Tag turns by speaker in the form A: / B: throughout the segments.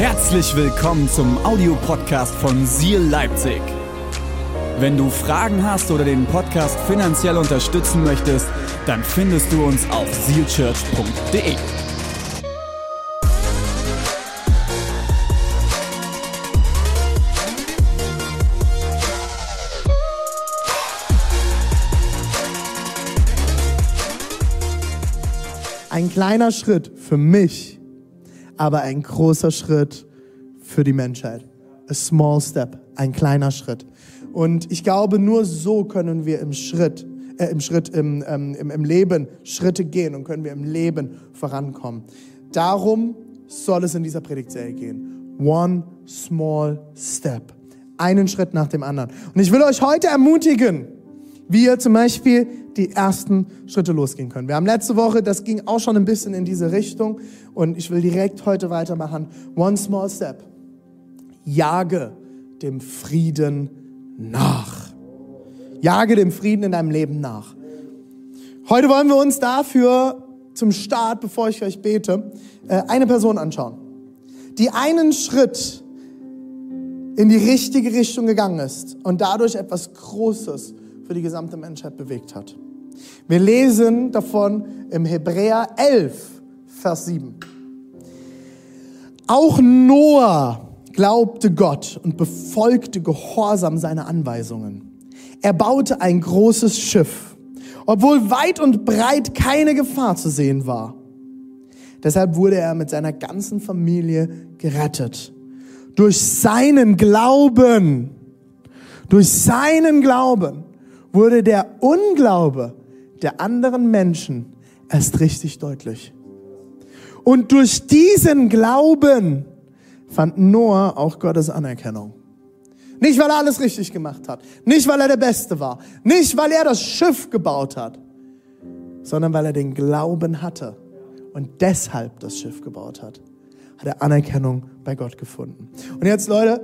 A: Herzlich willkommen zum Audiopodcast von Seal Leipzig. Wenn du Fragen hast oder den Podcast finanziell unterstützen möchtest, dann findest du uns auf sealchurch.de.
B: Ein kleiner Schritt für mich, aber ein großer Schritt für die Menschheit. A small step, ein kleiner Schritt. Und ich glaube, nur so können wir im Schritt, äh, im Schritt, im, ähm, im, im Leben Schritte gehen und können wir im Leben vorankommen. Darum soll es in dieser Predigtserie gehen. One small step. Einen Schritt nach dem anderen. Und ich will euch heute ermutigen, wie ihr zum Beispiel die ersten Schritte losgehen können. Wir haben letzte Woche, das ging auch schon ein bisschen in diese Richtung und ich will direkt heute weitermachen. One small step. Jage dem Frieden nach. Jage dem Frieden in deinem Leben nach. Heute wollen wir uns dafür zum Start, bevor ich euch bete, äh, eine Person anschauen, die einen Schritt in die richtige Richtung gegangen ist und dadurch etwas Großes für die gesamte Menschheit bewegt hat. Wir lesen davon im Hebräer 11, Vers 7. Auch Noah glaubte Gott und befolgte gehorsam seine Anweisungen. Er baute ein großes Schiff, obwohl weit und breit keine Gefahr zu sehen war. Deshalb wurde er mit seiner ganzen Familie gerettet. Durch seinen Glauben, durch seinen Glauben wurde der Unglaube der anderen Menschen erst richtig deutlich. Und durch diesen Glauben fand Noah auch Gottes Anerkennung. Nicht, weil er alles richtig gemacht hat, nicht, weil er der Beste war, nicht, weil er das Schiff gebaut hat, sondern weil er den Glauben hatte und deshalb das Schiff gebaut hat, hat er Anerkennung bei Gott gefunden. Und jetzt, Leute,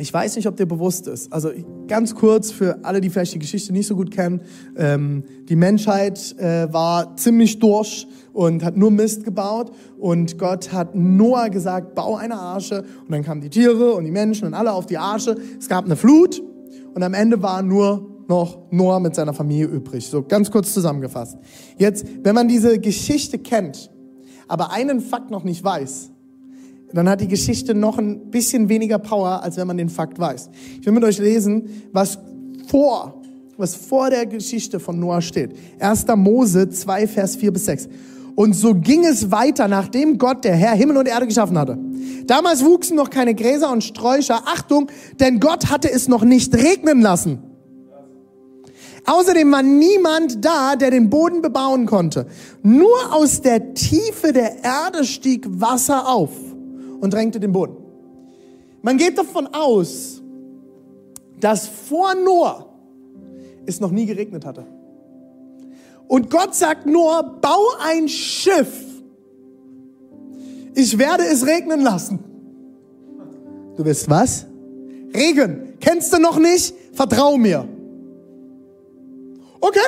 B: ich weiß nicht, ob dir bewusst ist. Also ganz kurz für alle, die vielleicht die Geschichte nicht so gut kennen. Ähm, die Menschheit äh, war ziemlich durch und hat nur Mist gebaut. Und Gott hat Noah gesagt, bau eine Arche. Und dann kamen die Tiere und die Menschen und alle auf die Arche. Es gab eine Flut. Und am Ende war nur noch Noah mit seiner Familie übrig. So ganz kurz zusammengefasst. Jetzt, wenn man diese Geschichte kennt, aber einen Fakt noch nicht weiß, dann hat die Geschichte noch ein bisschen weniger Power, als wenn man den Fakt weiß. Ich will mit euch lesen, was vor, was vor der Geschichte von Noah steht. 1. Mose 2, Vers 4 bis 6. Und so ging es weiter, nachdem Gott, der Herr, Himmel und Erde geschaffen hatte. Damals wuchsen noch keine Gräser und Sträucher. Achtung, denn Gott hatte es noch nicht regnen lassen. Außerdem war niemand da, der den Boden bebauen konnte. Nur aus der Tiefe der Erde stieg Wasser auf und drängte den Boden. Man geht davon aus, dass vor Noah es noch nie geregnet hatte. Und Gott sagt Noah, bau ein Schiff. Ich werde es regnen lassen. Du wirst was? Regen. Kennst du noch nicht? Vertrau mir. Okay.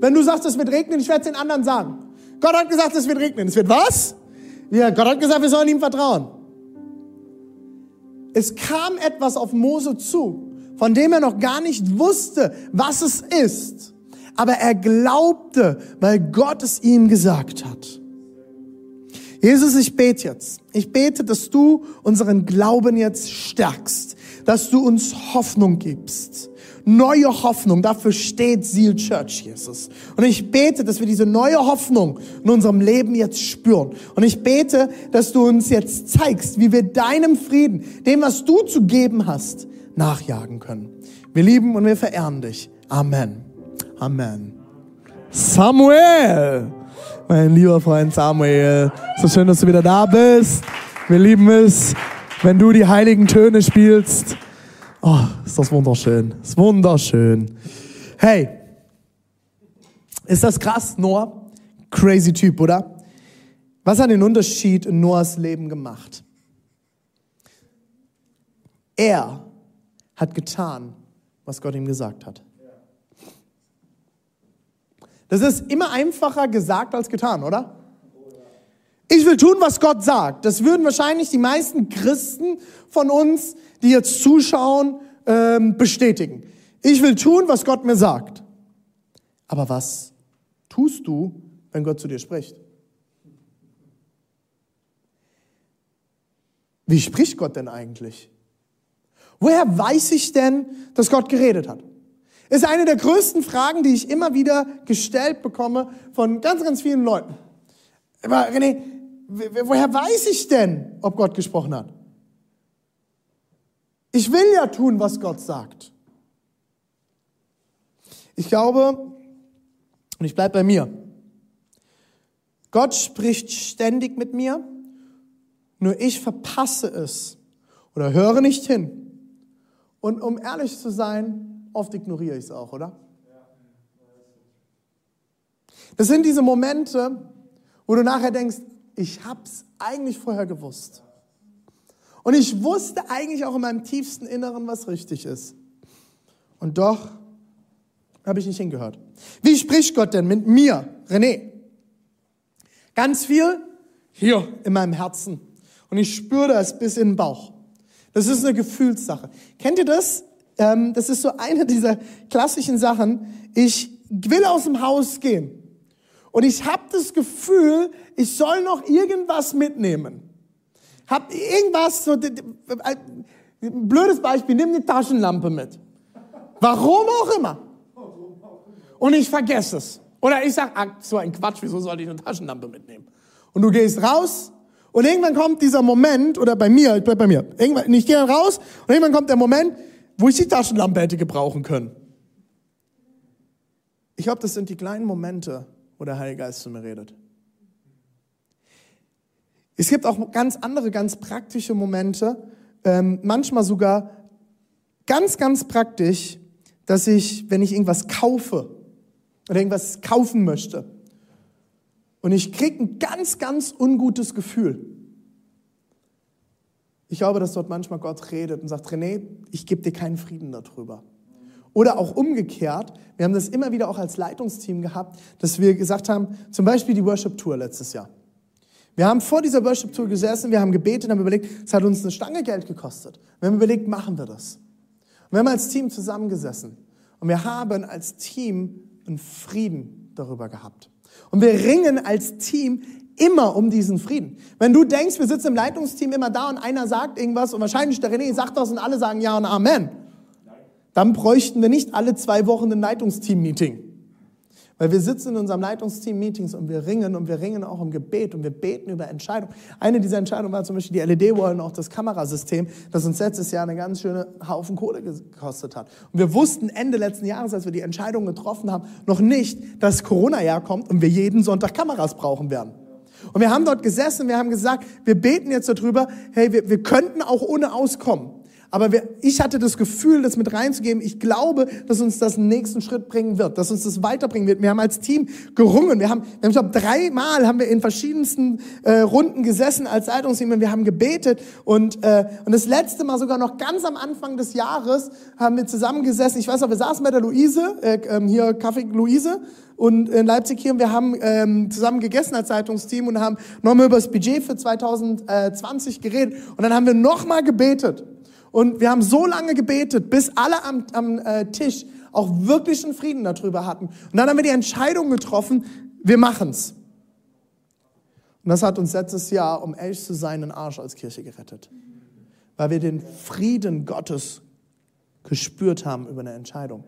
B: Wenn du sagst, es wird regnen, ich werde es den anderen sagen. Gott hat gesagt, es wird regnen. Es wird was? Ja, Gott hat gesagt, wir sollen ihm vertrauen. Es kam etwas auf Mose zu, von dem er noch gar nicht wusste, was es ist. Aber er glaubte, weil Gott es ihm gesagt hat. Jesus, ich bete jetzt. Ich bete, dass du unseren Glauben jetzt stärkst, dass du uns Hoffnung gibst, neue Hoffnung. Dafür steht Seal Church, Jesus. Und ich bete, dass wir diese neue Hoffnung in unserem Leben jetzt spüren. Und ich bete, dass du uns jetzt zeigst, wie wir deinem Frieden, dem, was du zu geben hast, nachjagen können. Wir lieben und wir verehren dich. Amen. Amen. Samuel, mein lieber Freund Samuel, so schön, dass du wieder da bist. Wir lieben es, wenn du die heiligen Töne spielst. Oh, ist das wunderschön. Ist wunderschön. Hey, ist das krass, Noah? Crazy Typ, oder? Was hat den Unterschied in Noahs Leben gemacht? Er hat getan, was Gott ihm gesagt hat. Das ist immer einfacher gesagt als getan, oder? Ich will tun, was Gott sagt. Das würden wahrscheinlich die meisten Christen von uns, die jetzt zuschauen, ähm, bestätigen. Ich will tun, was Gott mir sagt. Aber was tust du, wenn Gott zu dir spricht? Wie spricht Gott denn eigentlich? Woher weiß ich denn, dass Gott geredet hat? Ist eine der größten Fragen, die ich immer wieder gestellt bekomme von ganz, ganz vielen Leuten. Aber René, woher weiß ich denn, ob Gott gesprochen hat? Ich will ja tun, was Gott sagt. Ich glaube, und ich bleibe bei mir, Gott spricht ständig mit mir, nur ich verpasse es oder höre nicht hin. Und um ehrlich zu sein, oft ignoriere ich es auch, oder? Das sind diese Momente, wo du nachher denkst, ich habe es eigentlich vorher gewusst. Und ich wusste eigentlich auch in meinem tiefsten Inneren, was richtig ist. Und doch habe ich nicht hingehört. Wie spricht Gott denn mit mir, René? Ganz viel hier in meinem Herzen. Und ich spüre das bis in den Bauch. Das ist eine Gefühlssache. Kennt ihr das? Ähm, das ist so eine dieser klassischen Sachen. Ich will aus dem Haus gehen. Und ich habe das Gefühl, ich soll noch irgendwas mitnehmen. Hab irgendwas, so, ein blödes Beispiel, nimm die Taschenlampe mit. Warum auch immer. Und ich vergesse es. Oder ich sage, ah, so ein Quatsch, wieso sollte ich eine Taschenlampe mitnehmen? Und du gehst raus und irgendwann kommt dieser Moment, oder bei mir, ich bleib bei mir, irgendwann, ich gehe raus und irgendwann kommt der Moment, wo ich die Taschenlampe hätte gebrauchen können. Ich glaube, das sind die kleinen Momente, wo der Heilige Geist zu mir redet. Es gibt auch ganz andere, ganz praktische Momente, ähm, manchmal sogar ganz, ganz praktisch, dass ich, wenn ich irgendwas kaufe oder irgendwas kaufen möchte, und ich kriege ein ganz, ganz ungutes Gefühl. Ich glaube, dass dort manchmal Gott redet und sagt, René, ich gebe dir keinen Frieden darüber. Oder auch umgekehrt, wir haben das immer wieder auch als Leitungsteam gehabt, dass wir gesagt haben, zum Beispiel die Worship Tour letztes Jahr. Wir haben vor dieser Worship Tour gesessen, wir haben gebetet, haben überlegt, es hat uns eine Stange Geld gekostet. Wir haben überlegt, machen wir das? Und wir haben als Team zusammengesessen und wir haben als Team einen Frieden darüber gehabt. Und wir ringen als Team immer um diesen Frieden. Wenn du denkst, wir sitzen im Leitungsteam immer da und einer sagt irgendwas und wahrscheinlich der René sagt das und alle sagen Ja und Amen, dann bräuchten wir nicht alle zwei Wochen ein Leitungsteam-Meeting. Weil wir sitzen in unserem Leitungsteam-Meetings und wir ringen und wir ringen auch im Gebet und wir beten über Entscheidungen. Eine dieser Entscheidungen war zum Beispiel die LED-Wall und auch das Kamerasystem, das uns letztes Jahr eine ganz schöne Haufen Kohle gekostet hat. Und wir wussten Ende letzten Jahres, als wir die Entscheidung getroffen haben, noch nicht, dass Corona-Jahr kommt und wir jeden Sonntag Kameras brauchen werden. Und wir haben dort gesessen, wir haben gesagt, wir beten jetzt darüber, hey, wir, wir könnten auch ohne auskommen. Aber wir, ich hatte das Gefühl, das mit reinzugeben. Ich glaube, dass uns das einen nächsten Schritt bringen wird, dass uns das weiterbringen wird. Wir haben als Team gerungen. Wir haben, wir haben ich glaube, dreimal haben wir in verschiedensten äh, Runden gesessen als Leitungsteam und wir haben gebetet. Und, äh, und das letzte Mal sogar noch ganz am Anfang des Jahres haben wir zusammengesessen. Ich weiß noch, wir saßen bei der Luise, äh, äh, hier Kaffee Luise und in Leipzig hier und wir haben ähm, zusammen gegessen als Leitungsteam und haben nochmal über das Budget für 2020 geredet. Und dann haben wir nochmal gebetet. Und wir haben so lange gebetet, bis alle am, am äh, Tisch auch wirklichen Frieden darüber hatten. Und dann haben wir die Entscheidung getroffen, wir machen's. Und das hat uns letztes Jahr, um ehrlich zu sein, den Arsch als Kirche gerettet. Weil wir den Frieden Gottes gespürt haben über eine Entscheidung.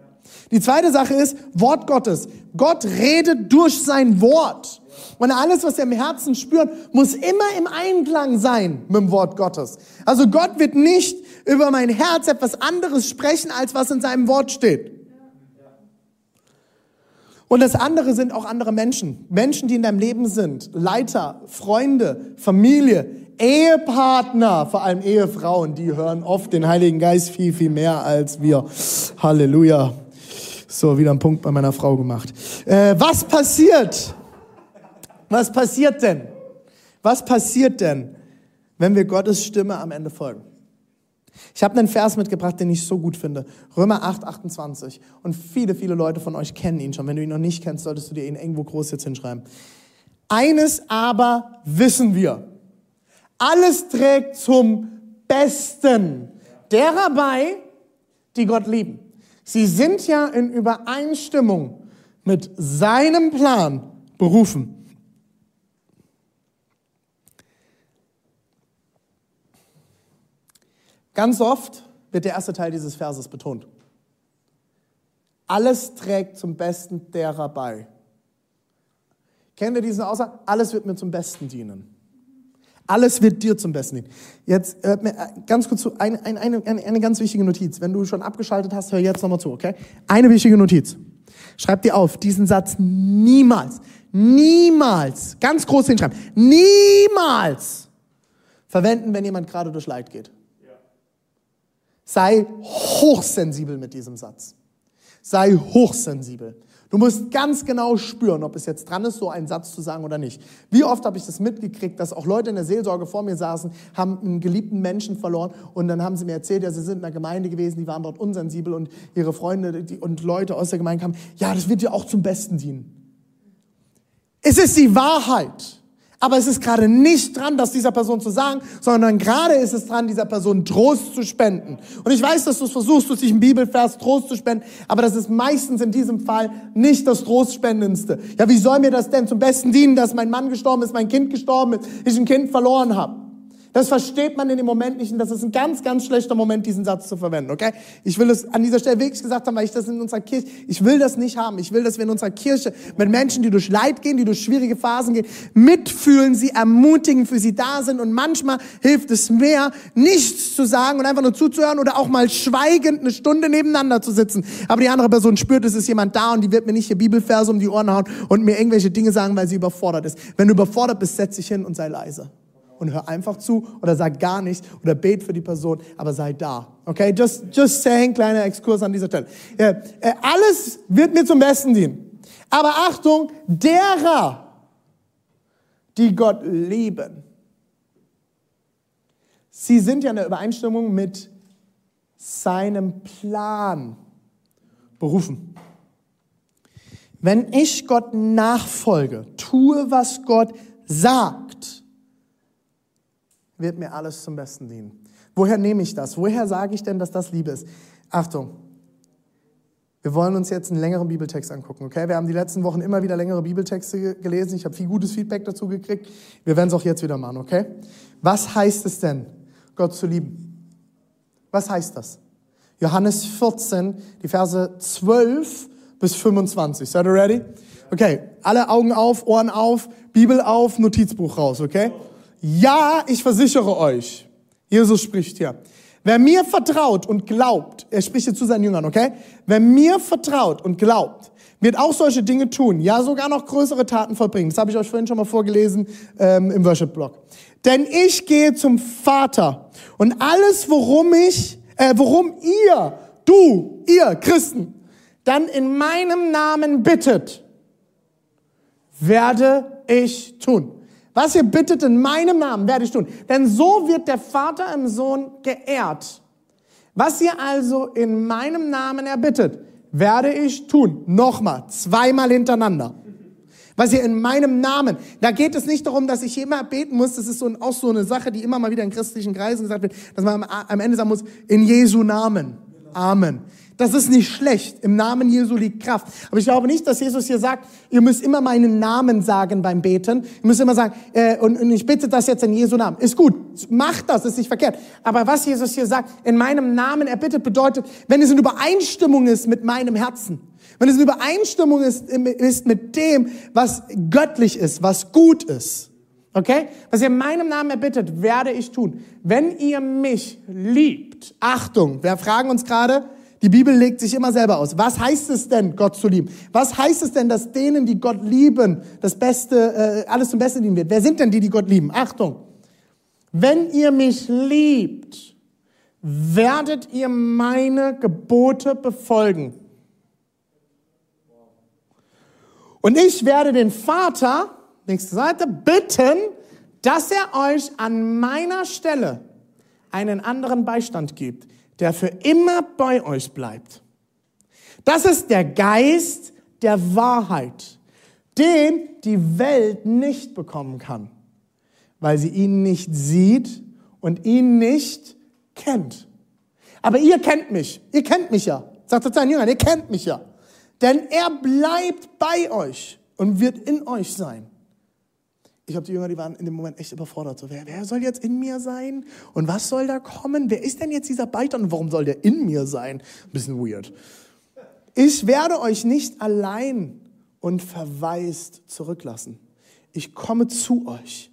B: Die zweite Sache ist Wort Gottes. Gott redet durch sein Wort. Und alles, was er im Herzen spürt, muss immer im Einklang sein mit dem Wort Gottes. Also Gott wird nicht über mein Herz etwas anderes sprechen, als was in seinem Wort steht. Und das andere sind auch andere Menschen. Menschen, die in deinem Leben sind. Leiter, Freunde, Familie, Ehepartner, vor allem Ehefrauen, die hören oft den Heiligen Geist viel, viel mehr als wir. Halleluja. So, wieder ein Punkt bei meiner Frau gemacht. Äh, was passiert? Was passiert denn? Was passiert denn, wenn wir Gottes Stimme am Ende folgen? Ich habe einen Vers mitgebracht, den ich so gut finde. Römer 8, 28. Und viele, viele Leute von euch kennen ihn schon. Wenn du ihn noch nicht kennst, solltest du dir ihn irgendwo groß jetzt hinschreiben. Eines aber wissen wir. Alles trägt zum Besten derer bei, die Gott lieben. Sie sind ja in Übereinstimmung mit seinem Plan berufen. Ganz oft wird der erste Teil dieses Verses betont. Alles trägt zum Besten derer bei. Kennen wir diesen Aussage? Alles wird mir zum Besten dienen. Alles wird dir zum Besten dienen. Jetzt äh, ganz kurz zu, eine, eine, eine, eine ganz wichtige Notiz. Wenn du schon abgeschaltet hast, hör jetzt nochmal zu, okay? Eine wichtige Notiz. Schreib dir auf, diesen Satz niemals, niemals, ganz groß hinschreiben, niemals verwenden, wenn jemand gerade durch Leid geht. Sei hochsensibel mit diesem Satz. Sei hochsensibel. Du musst ganz genau spüren, ob es jetzt dran ist, so einen Satz zu sagen oder nicht. Wie oft habe ich das mitgekriegt, dass auch Leute in der Seelsorge vor mir saßen, haben einen geliebten Menschen verloren und dann haben sie mir erzählt, ja, sie sind in einer Gemeinde gewesen, die waren dort unsensibel und ihre Freunde und Leute aus der Gemeinde kamen, ja, das wird dir auch zum Besten dienen. Es ist die Wahrheit. Aber es ist gerade nicht dran, das dieser Person zu sagen, sondern gerade ist es dran, dieser Person Trost zu spenden. Und ich weiß, dass du es versuchst, durch einen Bibelvers Trost zu spenden, aber das ist meistens in diesem Fall nicht das Trostspendendste. Ja, wie soll mir das denn zum Besten dienen, dass mein Mann gestorben ist, mein Kind gestorben ist, ich ein Kind verloren habe? Das versteht man in dem Moment nicht und das ist ein ganz, ganz schlechter Moment, diesen Satz zu verwenden, okay? Ich will es an dieser Stelle wirklich gesagt haben, weil ich das in unserer Kirche, ich will das nicht haben. Ich will, dass wir in unserer Kirche mit Menschen, die durch Leid gehen, die durch schwierige Phasen gehen, mitfühlen, sie ermutigen, für sie da sind und manchmal hilft es mehr, nichts zu sagen und einfach nur zuzuhören oder auch mal schweigend eine Stunde nebeneinander zu sitzen. Aber die andere Person spürt, es ist jemand da und die wird mir nicht hier Bibelverse um die Ohren hauen und mir irgendwelche Dinge sagen, weil sie überfordert ist. Wenn du überfordert bist, setz dich hin und sei leise und hör einfach zu oder sag gar nichts oder bet für die Person, aber sei da. Okay, just, just saying, kleiner Exkurs an dieser Stelle. Äh, äh, alles wird mir zum Besten dienen. Aber Achtung, derer, die Gott lieben, sie sind ja in der Übereinstimmung mit seinem Plan berufen. Wenn ich Gott nachfolge, tue, was Gott sagt, wird mir alles zum Besten dienen. Woher nehme ich das? Woher sage ich denn, dass das Liebe ist? Achtung, wir wollen uns jetzt einen längeren Bibeltext angucken, okay? Wir haben die letzten Wochen immer wieder längere Bibeltexte gelesen. Ich habe viel gutes Feedback dazu gekriegt. Wir werden es auch jetzt wieder machen, okay? Was heißt es denn, Gott zu lieben? Was heißt das? Johannes 14, die Verse 12 bis 25. Seid ihr ready? Okay, alle Augen auf, Ohren auf, Bibel auf, Notizbuch raus, okay? Ja, ich versichere euch. Jesus spricht hier. Wer mir vertraut und glaubt, er spricht hier zu seinen Jüngern, okay? Wer mir vertraut und glaubt, wird auch solche Dinge tun, ja sogar noch größere Taten vollbringen. Das habe ich euch vorhin schon mal vorgelesen ähm, im Worship-Blog. Denn ich gehe zum Vater und alles, worum ich, äh, worum ihr, du, ihr Christen, dann in meinem Namen bittet, werde ich tun. Was ihr bittet in meinem Namen, werde ich tun. Denn so wird der Vater im Sohn geehrt. Was ihr also in meinem Namen erbittet, werde ich tun. Nochmal, zweimal hintereinander. Was ihr in meinem Namen, da geht es nicht darum, dass ich immer beten muss. Das ist so, auch so eine Sache, die immer mal wieder in christlichen Kreisen gesagt wird, dass man am Ende sagen muss, in Jesu Namen. Amen. Das ist nicht schlecht. Im Namen Jesu liegt Kraft. Aber ich glaube nicht, dass Jesus hier sagt, ihr müsst immer meinen Namen sagen beim Beten. Ihr müsst immer sagen, äh, und, und ich bitte das jetzt in Jesu Namen. Ist gut. Macht das, ist nicht verkehrt. Aber was Jesus hier sagt, in meinem Namen erbittet, bedeutet, wenn es in Übereinstimmung ist mit meinem Herzen. Wenn es in Übereinstimmung ist, ist mit dem, was göttlich ist, was gut ist. Okay? Was ihr in meinem Namen erbittet, werde ich tun. Wenn ihr mich liebt, Achtung, wir fragen uns gerade, die Bibel legt sich immer selber aus. Was heißt es denn, Gott zu lieben? Was heißt es denn, dass denen, die Gott lieben, das Beste, äh, alles zum Besten dienen wird? Wer sind denn die, die Gott lieben? Achtung. Wenn ihr mich liebt, werdet ihr meine Gebote befolgen. Und ich werde den Vater, nächste Seite, bitten, dass er euch an meiner Stelle einen anderen Beistand gibt, der für immer bei euch bleibt. Das ist der Geist der Wahrheit, den die Welt nicht bekommen kann, weil sie ihn nicht sieht und ihn nicht kennt. Aber ihr kennt mich, ihr kennt mich ja, sagt er seinen Jüngern, ihr kennt mich ja. Denn er bleibt bei euch und wird in euch sein. Ich glaube, die Jünger, die waren in dem Moment echt überfordert. So, wer, wer soll jetzt in mir sein? Und was soll da kommen? Wer ist denn jetzt dieser Beiter und warum soll der in mir sein? Ein bisschen weird. Ich werde euch nicht allein und verwaist zurücklassen. Ich komme zu euch.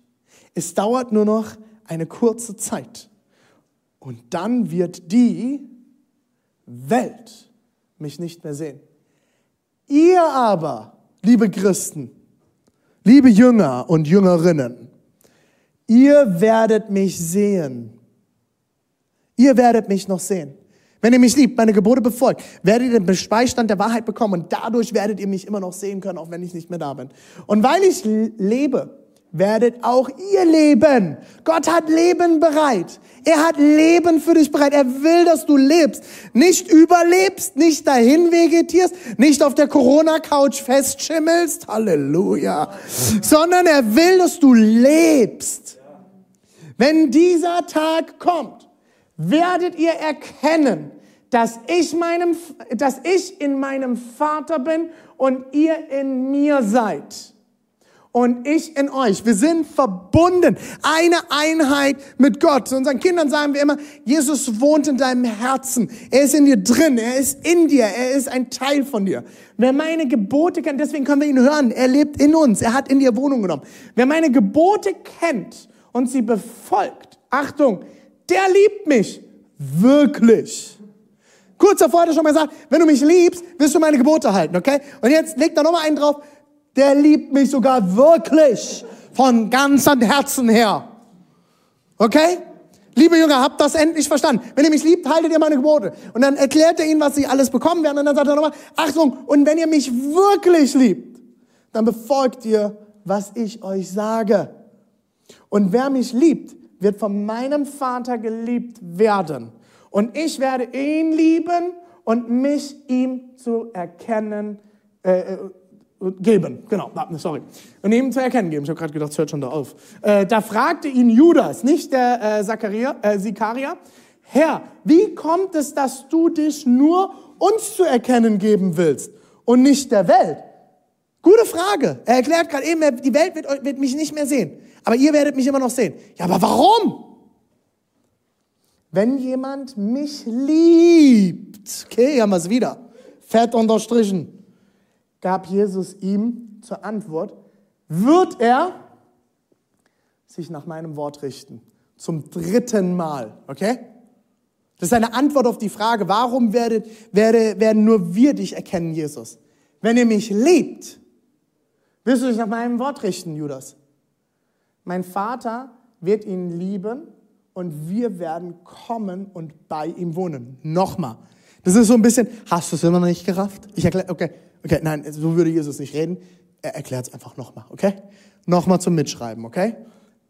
B: Es dauert nur noch eine kurze Zeit. Und dann wird die Welt mich nicht mehr sehen. Ihr aber, liebe Christen, liebe Jünger und Jüngerinnen, ihr werdet mich sehen. Ihr werdet mich noch sehen. Wenn ihr mich liebt, meine Gebote befolgt, werdet ihr den Beistand der Wahrheit bekommen und dadurch werdet ihr mich immer noch sehen können, auch wenn ich nicht mehr da bin. Und weil ich lebe, werdet auch ihr leben. Gott hat Leben bereit. Er hat Leben für dich bereit. Er will, dass du lebst. Nicht überlebst, nicht dahin vegetierst, nicht auf der Corona-Couch festschimmelst. Halleluja. Sondern er will, dass du lebst. Wenn dieser Tag kommt, werdet ihr erkennen, dass ich, meinem, dass ich in meinem Vater bin und ihr in mir seid. Und ich in euch. Wir sind verbunden. Eine Einheit mit Gott. Zu unseren Kindern sagen wir immer, Jesus wohnt in deinem Herzen. Er ist in dir drin. Er ist in dir. Er ist ein Teil von dir. Wer meine Gebote kennt, deswegen können wir ihn hören. Er lebt in uns. Er hat in dir Wohnung genommen. Wer meine Gebote kennt und sie befolgt, Achtung, der liebt mich wirklich. Kurz davor hat er schon mal gesagt, wenn du mich liebst, wirst du meine Gebote halten, okay? Und jetzt legt er nochmal einen drauf, der liebt mich sogar wirklich von ganzem Herzen her. Okay? Liebe Jünger, habt das endlich verstanden. Wenn ihr mich liebt, haltet ihr meine Gebote. Und dann erklärt er ihnen, was sie alles bekommen werden. Und dann sagt er nochmal, Achtung, und wenn ihr mich wirklich liebt, dann befolgt ihr, was ich euch sage. Und wer mich liebt, wird von meinem Vater geliebt werden. Und ich werde ihn lieben und mich ihm zu erkennen äh, äh geben. Genau, sorry. Und ihm zu erkennen geben. Ich habe gerade gedacht, es hört schon da auf. Äh, da fragte ihn Judas, nicht der äh, Zachariah, äh, Sikaria, Herr, wie kommt es, dass du dich nur uns zu erkennen geben willst und nicht der Welt? Gute Frage. Er erklärt gerade eben, die Welt wird, wird mich nicht mehr sehen aber ihr werdet mich immer noch sehen. Ja, aber warum? Wenn jemand mich liebt, okay, haben wir es wieder, fett unterstrichen, gab Jesus ihm zur Antwort, wird er sich nach meinem Wort richten. Zum dritten Mal, okay? Das ist eine Antwort auf die Frage, warum werdet, werde, werden nur wir dich erkennen, Jesus? Wenn ihr mich liebt, wirst du dich nach meinem Wort richten, Judas. Mein Vater wird ihn lieben und wir werden kommen und bei ihm wohnen. Nochmal. Das ist so ein bisschen, hast du es immer noch nicht gerafft? Ich erkläre, okay, okay, nein, so würde Jesus nicht reden. Er erklärt es einfach nochmal, okay? Nochmal zum Mitschreiben, okay?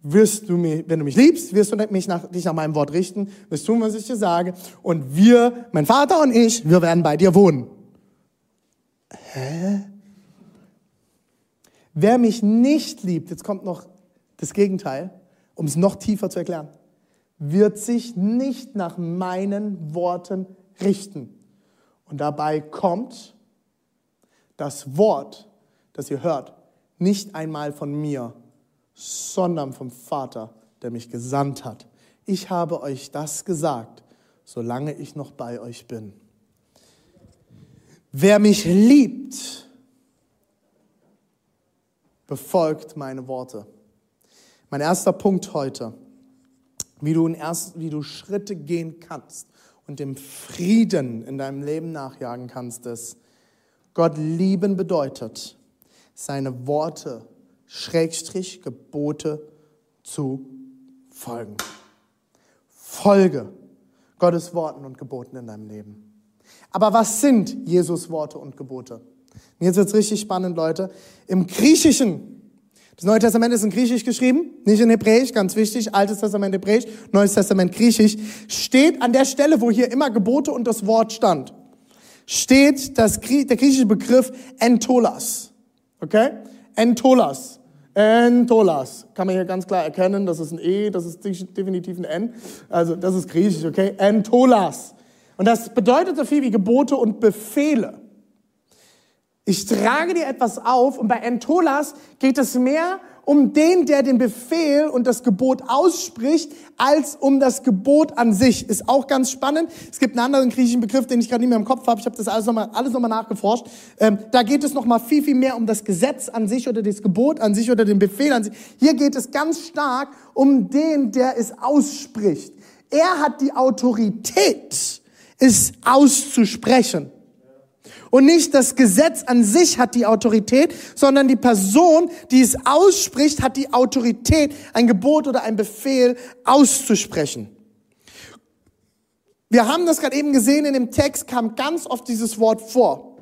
B: Wirst du mich, wenn du mich liebst, wirst du mich nach, dich nach meinem Wort richten, wirst tun, was ich dir sage. Und wir, mein Vater und ich, wir werden bei dir wohnen. Hä? Wer mich nicht liebt, jetzt kommt noch das Gegenteil, um es noch tiefer zu erklären, wird sich nicht nach meinen Worten richten. Und dabei kommt das Wort, das ihr hört, nicht einmal von mir, sondern vom Vater, der mich gesandt hat. Ich habe euch das gesagt, solange ich noch bei euch bin. Wer mich liebt, befolgt meine Worte. Mein erster Punkt heute, wie du, erst, wie du Schritte gehen kannst und dem Frieden in deinem Leben nachjagen kannst, ist, Gott lieben bedeutet, seine Worte, Schrägstrich, Gebote zu folgen. Folge Gottes Worten und Geboten in deinem Leben. Aber was sind Jesus Worte und Gebote? Und jetzt wird's richtig spannend, Leute. Im Griechischen das Neue Testament ist in Griechisch geschrieben, nicht in Hebräisch, ganz wichtig. Altes Testament Hebräisch, Neues Testament Griechisch. Steht an der Stelle, wo hier immer Gebote und das Wort stand, steht das, der griechische Begriff Entolas. Okay? Entolas. Entolas. Kann man hier ganz klar erkennen, das ist ein E, das ist definitiv ein N. Also das ist griechisch, okay? Entolas. Und das bedeutet so viel wie Gebote und Befehle. Ich trage dir etwas auf und bei Entolas geht es mehr um den, der den Befehl und das Gebot ausspricht, als um das Gebot an sich. Ist auch ganz spannend. Es gibt einen anderen griechischen Begriff, den ich gerade nicht mehr im Kopf habe. Ich habe das alles nochmal alles noch nachgeforscht. Ähm, da geht es nochmal viel, viel mehr um das Gesetz an sich oder das Gebot an sich oder den Befehl an sich. Hier geht es ganz stark um den, der es ausspricht. Er hat die Autorität, es auszusprechen. Und nicht das Gesetz an sich hat die Autorität, sondern die Person, die es ausspricht, hat die Autorität, ein Gebot oder ein Befehl auszusprechen. Wir haben das gerade eben gesehen, in dem Text kam ganz oft dieses Wort vor.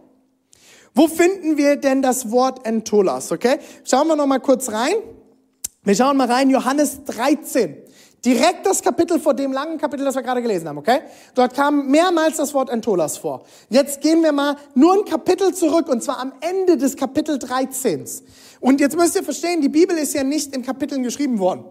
B: Wo finden wir denn das Wort Entolas, okay? Schauen wir noch mal kurz rein. Wir schauen mal rein, Johannes 13. Direkt das Kapitel vor dem langen Kapitel, das wir gerade gelesen haben, okay? Dort kam mehrmals das Wort Entolas vor. Jetzt gehen wir mal nur ein Kapitel zurück und zwar am Ende des Kapitel 13. Und jetzt müsst ihr verstehen, die Bibel ist ja nicht in Kapiteln geschrieben worden.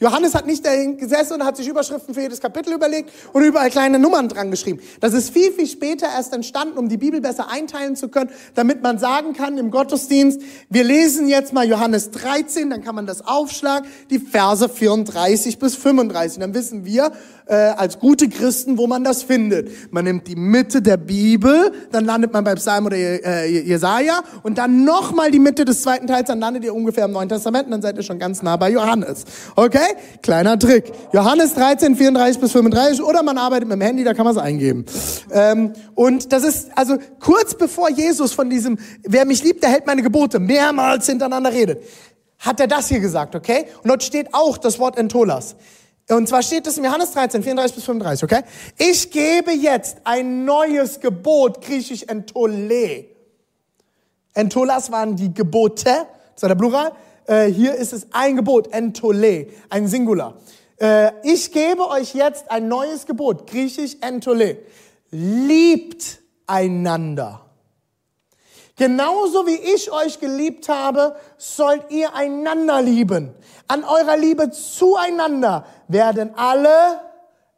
B: Johannes hat nicht dahin gesessen und hat sich Überschriften für jedes Kapitel überlegt und überall kleine Nummern dran geschrieben. Das ist viel, viel später erst entstanden, um die Bibel besser einteilen zu können, damit man sagen kann im Gottesdienst, wir lesen jetzt mal Johannes 13, dann kann man das aufschlagen, die Verse 34 bis 35. Dann wissen wir, äh, als gute Christen, wo man das findet. Man nimmt die Mitte der Bibel, dann landet man bei Psalm oder äh, Jesaja und dann nochmal die Mitte des zweiten Teils, dann landet ihr ungefähr im Neuen Testament und dann seid ihr schon ganz nah bei Johannes. Okay? Kleiner Trick. Johannes 13, 34 bis 35 oder man arbeitet mit dem Handy, da kann man es eingeben. Ähm, und das ist also kurz bevor Jesus von diesem, wer mich liebt, der hält meine Gebote, mehrmals hintereinander redet, hat er das hier gesagt, okay? Und dort steht auch das Wort Entolas. Und zwar steht es in Johannes 13, 34 bis 35, okay? Ich gebe jetzt ein neues Gebot, griechisch Entole. Entolas waren die Gebote, das war der Plural. Äh, hier ist es ein Gebot, Entole, ein Singular. Äh, ich gebe euch jetzt ein neues Gebot, griechisch Entole. Liebt einander. Genauso wie ich euch geliebt habe, sollt ihr einander lieben. An eurer Liebe zueinander werden alle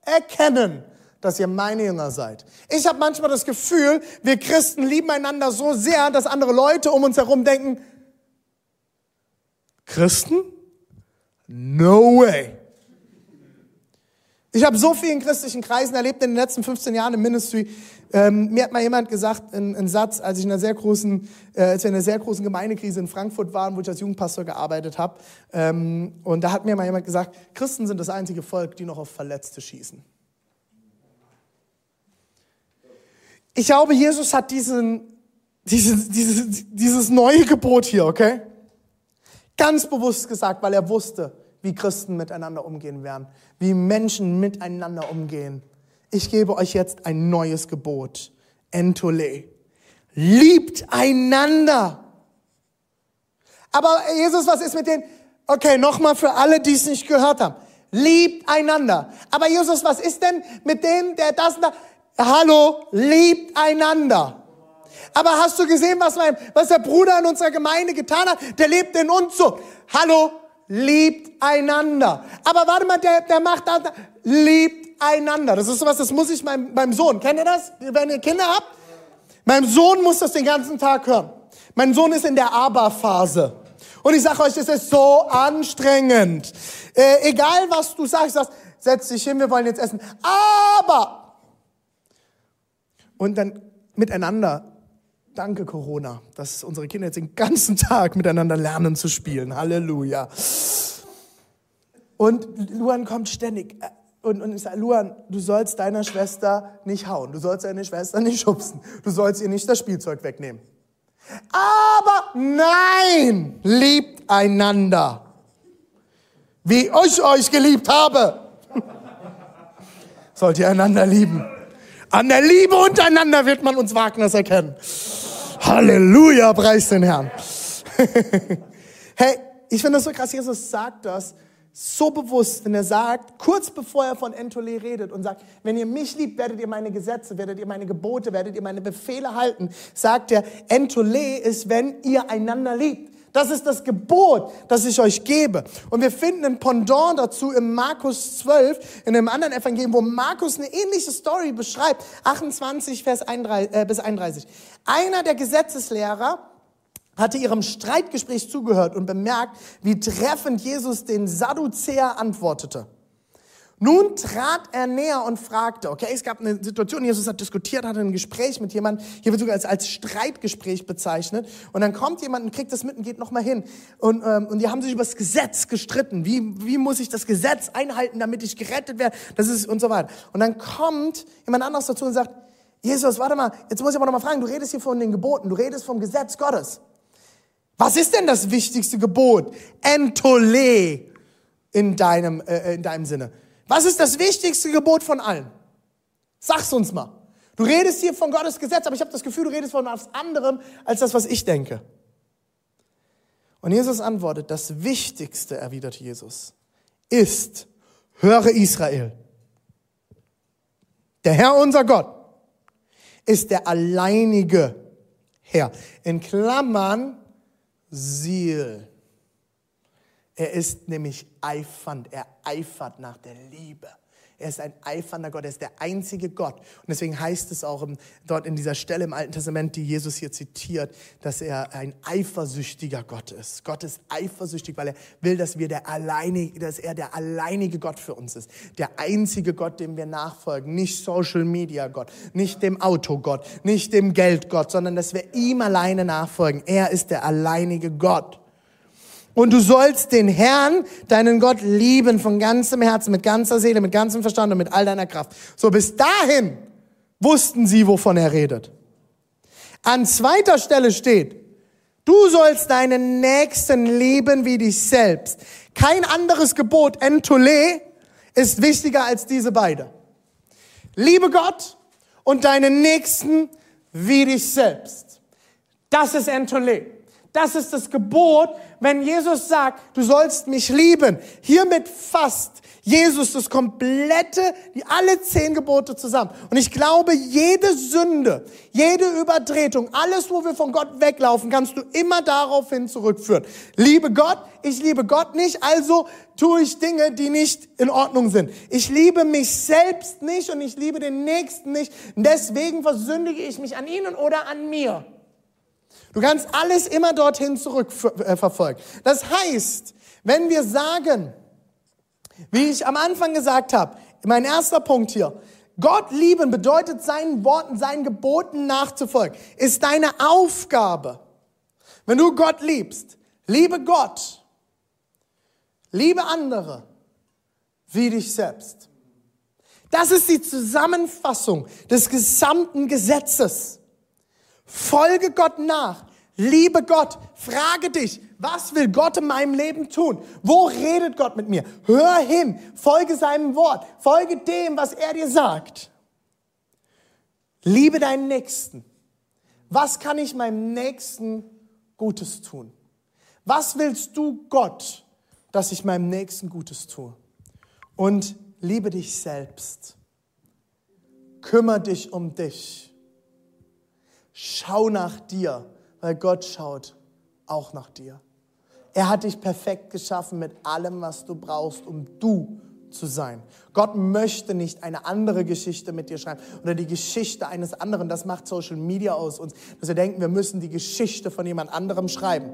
B: erkennen, dass ihr meine Jünger seid. Ich habe manchmal das Gefühl, wir Christen lieben einander so sehr, dass andere Leute um uns herum denken, Christen? No way. Ich habe so viel in christlichen Kreisen erlebt in den letzten 15 Jahren im Ministry. Ähm, mir hat mal jemand gesagt, einen Satz, als ich in einer sehr großen, äh, als wir in einer sehr großen Gemeindekrise in Frankfurt waren, wo ich als Jugendpastor gearbeitet habe. Ähm, und da hat mir mal jemand gesagt, Christen sind das einzige Volk, die noch auf Verletzte schießen. Ich glaube, Jesus hat diesen, dieses, dieses, dieses neue Gebot hier, okay? Ganz bewusst gesagt, weil er wusste, wie Christen miteinander umgehen werden, wie Menschen miteinander umgehen. Ich gebe euch jetzt ein neues Gebot. Entole. Liebt einander. Aber Jesus, was ist mit den, okay, nochmal für alle, die es nicht gehört haben. Liebt einander. Aber Jesus, was ist denn mit dem, der das da, hallo, liebt einander. Aber hast du gesehen, was, mein, was der Bruder in unserer Gemeinde getan hat? Der lebt in uns so. Hallo, liebt einander. Aber warte mal, der, der macht das, liebt einander. Das ist sowas, das muss ich meinem, meinem Sohn. Kennt ihr das? Wenn ihr Kinder habt? Mein Sohn muss das den ganzen Tag hören. Mein Sohn ist in der Aber-Phase. Und ich sage euch, das ist so anstrengend. Äh, egal, was du sagst, sagst, setz dich hin, wir wollen jetzt essen. Aber! Und dann miteinander Danke, Corona, dass unsere Kinder jetzt den ganzen Tag miteinander lernen zu spielen. Halleluja. Und Luan kommt ständig. Äh, und, und ich sage, Luan, du sollst deiner Schwester nicht hauen. Du sollst deine Schwester nicht schubsen. Du sollst ihr nicht das Spielzeug wegnehmen. Aber nein, liebt einander. Wie ich euch geliebt habe. Sollt ihr einander lieben. An der Liebe untereinander wird man uns Wagners erkennen. Halleluja, preis den Herrn. hey, ich finde das so krass, Jesus sagt das so bewusst, wenn er sagt, kurz bevor er von Entole redet und sagt, wenn ihr mich liebt, werdet ihr meine Gesetze, werdet ihr meine Gebote, werdet ihr meine Befehle halten, sagt er, Entole ist, wenn ihr einander liebt. Das ist das Gebot, das ich euch gebe. Und wir finden ein Pendant dazu im Markus 12, in einem anderen Evangelium, wo Markus eine ähnliche Story beschreibt. 28 Vers 31, äh, bis 31. Einer der Gesetzeslehrer hatte ihrem Streitgespräch zugehört und bemerkt, wie treffend Jesus den Sadduzäer antwortete. Nun trat er näher und fragte, okay, es gab eine Situation, Jesus hat diskutiert, hatte ein Gespräch mit jemandem, hier wird sogar als, als Streitgespräch bezeichnet, und dann kommt jemand und kriegt das mit und geht nochmal hin. Und, ähm, und die haben sich über das Gesetz gestritten. Wie, wie muss ich das Gesetz einhalten, damit ich gerettet werde? Das ist und so weiter. Und dann kommt jemand anderes dazu und sagt, Jesus, warte mal, jetzt muss ich aber noch mal fragen, du redest hier von den Geboten, du redest vom Gesetz Gottes. Was ist denn das wichtigste Gebot? Entole in deinem, äh, in deinem Sinne. Was ist das wichtigste Gebot von allen? Sag's uns mal. Du redest hier von Gottes Gesetz, aber ich habe das Gefühl, du redest von was anderem als das, was ich denke. Und Jesus antwortet, das Wichtigste, erwidert Jesus, ist, höre Israel, der Herr unser Gott ist der alleinige Herr. In Klammern, Ziel. Er ist nämlich eifernd, er eifert nach der Liebe. Er ist ein eifernder Gott, er ist der einzige Gott. Und deswegen heißt es auch im, dort in dieser Stelle im Alten Testament, die Jesus hier zitiert, dass er ein eifersüchtiger Gott ist. Gott ist eifersüchtig, weil er will, dass wir der alleinige, dass er der alleinige Gott für uns ist. Der einzige Gott, dem wir nachfolgen. Nicht Social Media Gott, nicht dem Auto Gott, nicht dem Geld Gott, sondern dass wir ihm alleine nachfolgen. Er ist der alleinige Gott. Und du sollst den Herrn, deinen Gott, lieben von ganzem Herzen, mit ganzer Seele, mit ganzem Verstand und mit all deiner Kraft. So bis dahin wussten sie, wovon er redet. An zweiter Stelle steht, du sollst deinen Nächsten lieben wie dich selbst. Kein anderes Gebot, Entole, ist wichtiger als diese beide. Liebe Gott und deinen Nächsten wie dich selbst. Das ist Entole. Das ist das Gebot, wenn Jesus sagt, du sollst mich lieben. Hiermit fasst Jesus das komplette, alle zehn Gebote zusammen. Und ich glaube, jede Sünde, jede Übertretung, alles, wo wir von Gott weglaufen, kannst du immer daraufhin zurückführen. Liebe Gott, ich liebe Gott nicht, also tue ich Dinge, die nicht in Ordnung sind. Ich liebe mich selbst nicht und ich liebe den Nächsten nicht. Deswegen versündige ich mich an ihnen oder an mir. Du kannst alles immer dorthin zurückverfolgen. Äh, das heißt, wenn wir sagen, wie ich am Anfang gesagt habe, mein erster Punkt hier, Gott lieben bedeutet seinen Worten, seinen Geboten nachzufolgen, ist deine Aufgabe. Wenn du Gott liebst, liebe Gott, liebe andere wie dich selbst. Das ist die Zusammenfassung des gesamten Gesetzes. Folge Gott nach. Liebe Gott, frage dich, was will Gott in meinem Leben tun? Wo redet Gott mit mir? Hör hin, folge seinem Wort, folge dem, was er dir sagt. Liebe deinen Nächsten. Was kann ich meinem Nächsten Gutes tun? Was willst du Gott, dass ich meinem Nächsten Gutes tue? Und liebe dich selbst. Kümmer dich um dich. Schau nach dir, weil Gott schaut auch nach dir. Er hat dich perfekt geschaffen mit allem, was du brauchst, um du zu sein. Gott möchte nicht eine andere Geschichte mit dir schreiben oder die Geschichte eines anderen. Das macht Social Media aus uns, dass wir denken, wir müssen die Geschichte von jemand anderem schreiben.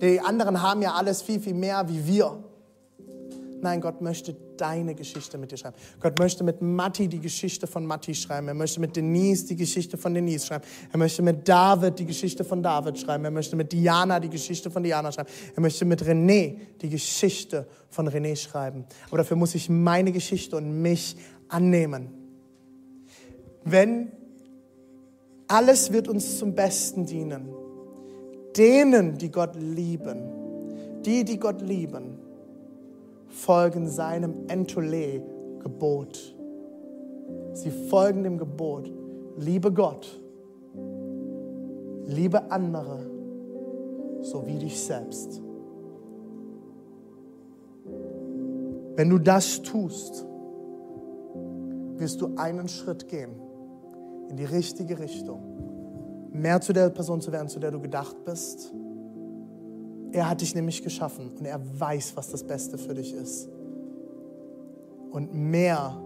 B: Die anderen haben ja alles viel, viel mehr wie wir. Nein, Gott möchte deine Geschichte mit dir schreiben. Gott möchte mit Matti die Geschichte von Matti schreiben. Er möchte mit Denise die Geschichte von Denise schreiben. Er möchte mit David die Geschichte von David schreiben. Er möchte mit Diana die Geschichte von Diana schreiben. Er möchte mit René die Geschichte von René schreiben. Aber dafür muss ich meine Geschichte und mich annehmen. Wenn alles wird uns zum Besten dienen. Denen, die Gott lieben. Die, die Gott lieben folgen seinem Entole-Gebot. Sie folgen dem Gebot, liebe Gott, liebe andere, so wie dich selbst. Wenn du das tust, wirst du einen Schritt gehen in die richtige Richtung, mehr zu der Person zu werden, zu der du gedacht bist Er hat dich nämlich geschaffen und er weiß, was das Beste für dich ist. Und mehr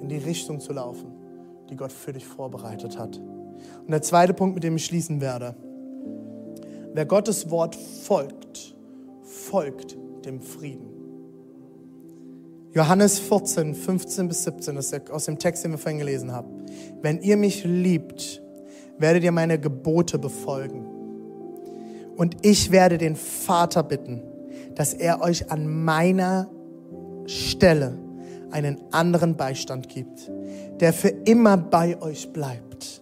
B: in die Richtung zu laufen, die Gott für dich vorbereitet hat. Und der zweite Punkt, mit dem ich schließen werde. Wer Gottes Wort folgt, folgt dem Frieden. Johannes 14, 15 bis 17, das ist aus dem Text, den wir vorhin gelesen haben. Wenn ihr mich liebt, werdet ihr meine Gebote befolgen. Und ich werde den Vater bitten, dass er euch an meiner Stelle einen anderen Beistand gibt, der für immer bei euch bleibt.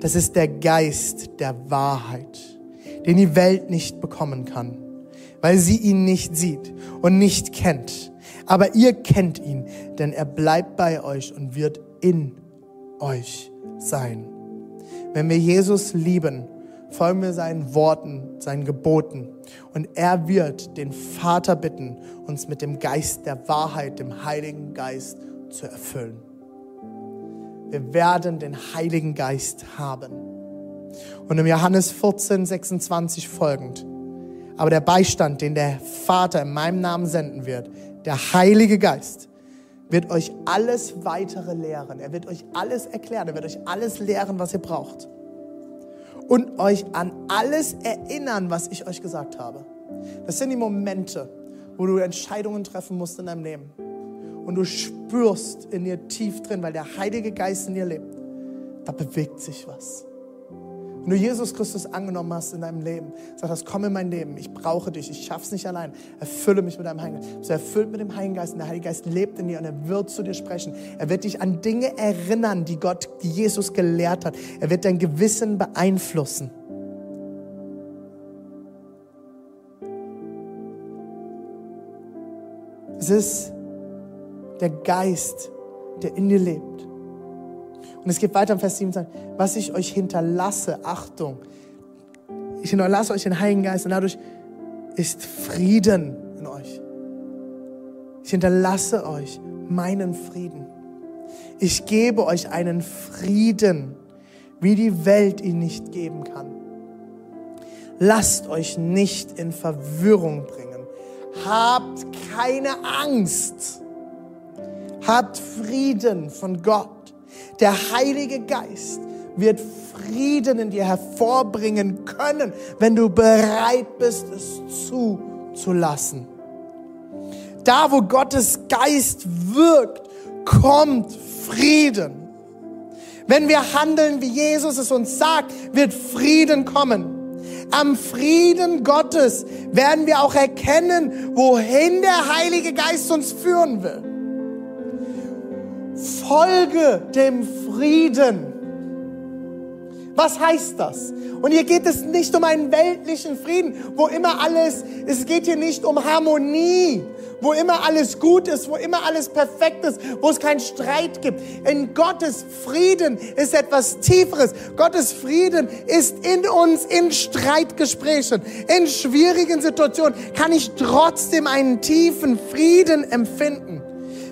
B: Das ist der Geist der Wahrheit, den die Welt nicht bekommen kann, weil sie ihn nicht sieht und nicht kennt. Aber ihr kennt ihn, denn er bleibt bei euch und wird in euch sein. Wenn wir Jesus lieben, folgen wir seinen Worten, seinen Geboten. Und er wird den Vater bitten, uns mit dem Geist der Wahrheit, dem Heiligen Geist zu erfüllen. Wir werden den Heiligen Geist haben. Und im Johannes 14, 26 folgend. Aber der Beistand, den der Vater in meinem Namen senden wird, der Heilige Geist, wird euch alles weitere lehren. Er wird euch alles erklären. Er wird euch alles lehren, was ihr braucht und euch an alles erinnern, was ich euch gesagt habe. Das sind die Momente, wo du Entscheidungen treffen musst in deinem Leben. Und du spürst in dir tief drin, weil der Heilige Geist in dir lebt, da bewegt sich was. Wenn du Jesus Christus angenommen hast in deinem Leben, sag das, komm in mein Leben, ich brauche dich, ich schaff's nicht allein. Erfülle mich mit deinem Heiligen Geist. Du erfüllt mit dem Heiligen Geist und der Heilige Geist lebt in dir und er wird zu dir sprechen. Er wird dich an Dinge erinnern, die Gott, die Jesus gelehrt hat. Er wird dein Gewissen beeinflussen. Es ist der Geist, der in dir lebt. Und es geht weiter im Vers 7, was ich euch hinterlasse, Achtung, ich hinterlasse euch den Heiligen Geist und dadurch ist Frieden in euch. Ich hinterlasse euch meinen Frieden. Ich gebe euch einen Frieden, wie die Welt ihn nicht geben kann. Lasst euch nicht in Verwirrung bringen. Habt keine Angst. Habt Frieden von Gott der Heilige Geist wird Frieden in dir hervorbringen können, wenn du bereit bist, es zuzulassen. Da, wo Gottes Geist wirkt, kommt Frieden. Wenn wir handeln, wie Jesus es uns sagt, wird Frieden kommen. Am Frieden Gottes werden wir auch erkennen, wohin der Heilige Geist uns führen will. Folge dem Frieden. Was heißt das? Und hier geht es nicht um einen weltlichen Frieden, wo immer alles, es geht hier nicht um Harmonie, wo immer alles gut ist, wo immer alles perfekt ist, wo es keinen Streit gibt. In Gottes Frieden ist etwas Tieferes. Gottes Frieden ist in uns in Streitgesprächen, in schwierigen Situationen kann ich trotzdem einen tiefen Frieden empfinden.